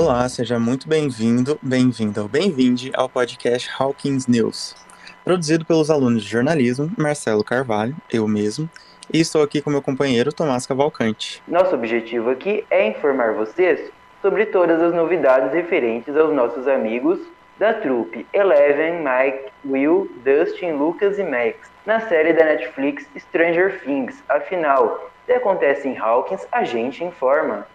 Olá, seja muito bem-vindo, bem-vinda ou bem-vinde ao podcast Hawkins News, produzido pelos alunos de jornalismo Marcelo Carvalho, eu mesmo, e estou aqui com meu companheiro Tomás Cavalcante. Nosso objetivo aqui é informar vocês sobre todas as novidades referentes aos nossos amigos da trupe Eleven, Mike, Will, Dustin, Lucas e Max, na série da Netflix Stranger Things. Afinal, se acontece em Hawkins, a gente informa.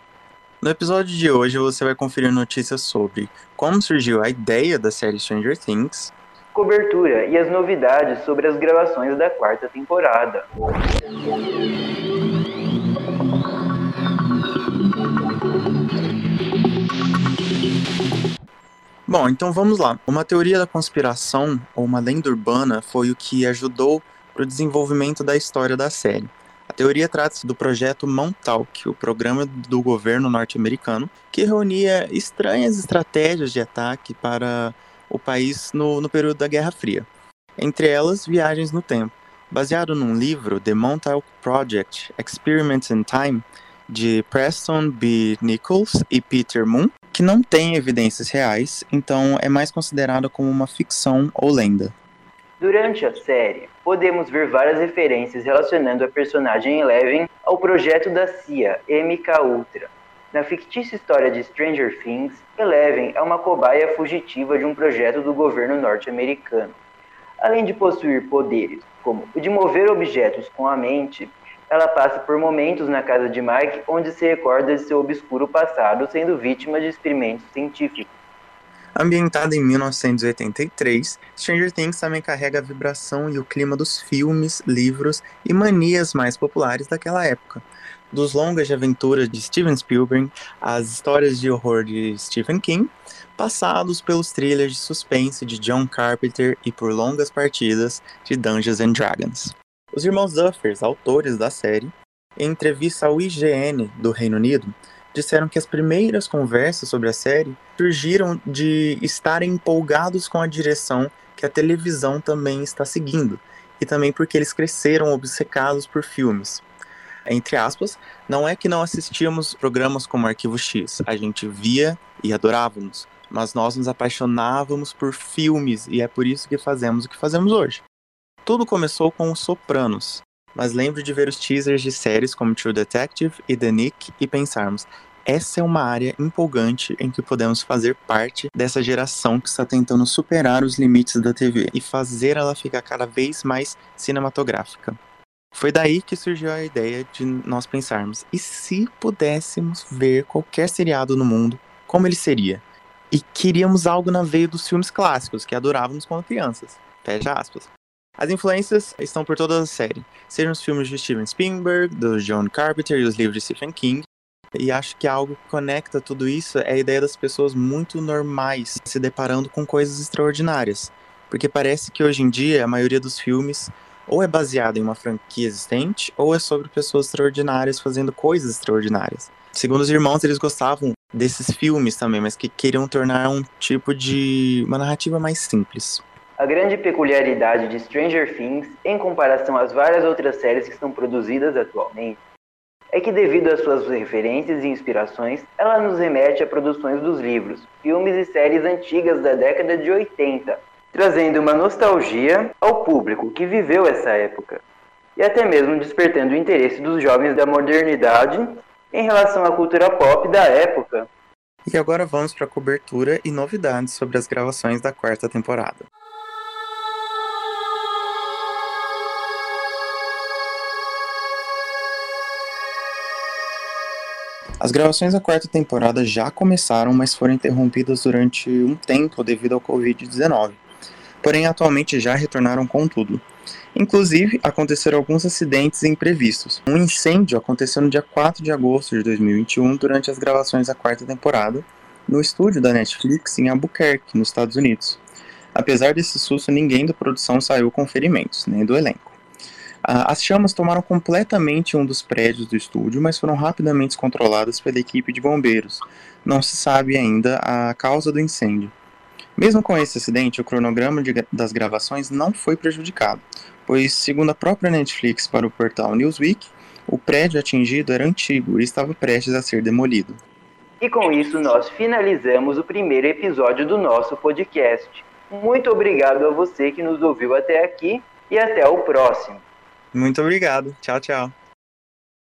No episódio de hoje você vai conferir notícias sobre como surgiu a ideia da série Stranger Things, cobertura e as novidades sobre as gravações da quarta temporada. Bom, então vamos lá. Uma teoria da conspiração ou uma lenda urbana foi o que ajudou para o desenvolvimento da história da série. A teoria trata-se do projeto Montauk, o programa do governo norte-americano, que reunia estranhas estratégias de ataque para o país no, no período da Guerra Fria. Entre elas, viagens no tempo. Baseado num livro, The Montauk Project Experiments in Time, de Preston B. Nichols e Peter Moon, que não tem evidências reais, então é mais considerada como uma ficção ou lenda. Durante a série, podemos ver várias referências relacionando a personagem Eleven ao projeto da CIA, MK Ultra. Na fictícia história de Stranger Things, Eleven é uma cobaia fugitiva de um projeto do governo norte-americano. Além de possuir poderes, como o de mover objetos com a mente, ela passa por momentos na casa de Mike onde se recorda de seu obscuro passado sendo vítima de experimentos científicos. Ambientada em 1983, Stranger Things também carrega a vibração e o clima dos filmes, livros e manias mais populares daquela época. Dos longas de aventura de Steven Spielberg às histórias de horror de Stephen King, passados pelos thrillers de suspense de John Carpenter e por longas partidas de Dungeons and Dragons. Os irmãos Duffers, autores da série, em entrevista ao IGN do Reino Unido, disseram que as primeiras conversas sobre a série surgiram de estarem empolgados com a direção que a televisão também está seguindo, e também porque eles cresceram obcecados por filmes. Entre aspas, não é que não assistíamos programas como Arquivo X, a gente via e adorávamos, mas nós nos apaixonávamos por filmes e é por isso que fazemos o que fazemos hoje. Tudo começou com Os Sopranos, mas lembro de ver os teasers de séries como True Detective e The Nick e pensarmos: essa é uma área empolgante em que podemos fazer parte dessa geração que está tentando superar os limites da TV e fazer ela ficar cada vez mais cinematográfica. Foi daí que surgiu a ideia de nós pensarmos: e se pudéssemos ver qualquer seriado no mundo, como ele seria? E queríamos algo na veia dos filmes clássicos que adorávamos quando crianças. Fecha aspas. As influências estão por toda a série, sejam os filmes de Steven Spielberg, do John Carpenter e os livros de Stephen King. E acho que algo que conecta tudo isso é a ideia das pessoas muito normais se deparando com coisas extraordinárias. Porque parece que hoje em dia a maioria dos filmes ou é baseado em uma franquia existente ou é sobre pessoas extraordinárias fazendo coisas extraordinárias. Segundo os irmãos, eles gostavam desses filmes também, mas que queriam tornar um tipo de uma narrativa mais simples. A grande peculiaridade de Stranger Things, em comparação às várias outras séries que são produzidas atualmente, é que, devido às suas referências e inspirações, ela nos remete a produções dos livros, filmes e séries antigas da década de 80, trazendo uma nostalgia ao público que viveu essa época, e até mesmo despertando o interesse dos jovens da modernidade em relação à cultura pop da época. E agora vamos para a cobertura e novidades sobre as gravações da quarta temporada. As gravações da quarta temporada já começaram, mas foram interrompidas durante um tempo devido ao Covid-19. Porém, atualmente já retornaram com tudo. Inclusive, aconteceram alguns acidentes imprevistos. Um incêndio aconteceu no dia 4 de agosto de 2021 durante as gravações da quarta temporada, no estúdio da Netflix em Albuquerque, nos Estados Unidos. Apesar desse susto, ninguém da produção saiu com ferimentos, nem do elenco. As chamas tomaram completamente um dos prédios do estúdio, mas foram rapidamente controladas pela equipe de bombeiros. Não se sabe ainda a causa do incêndio. Mesmo com esse acidente, o cronograma de, das gravações não foi prejudicado, pois, segundo a própria Netflix para o portal Newsweek, o prédio atingido era antigo e estava prestes a ser demolido. E com isso nós finalizamos o primeiro episódio do nosso podcast. Muito obrigado a você que nos ouviu até aqui e até o próximo. Muito obrigado. Tchau, tchau.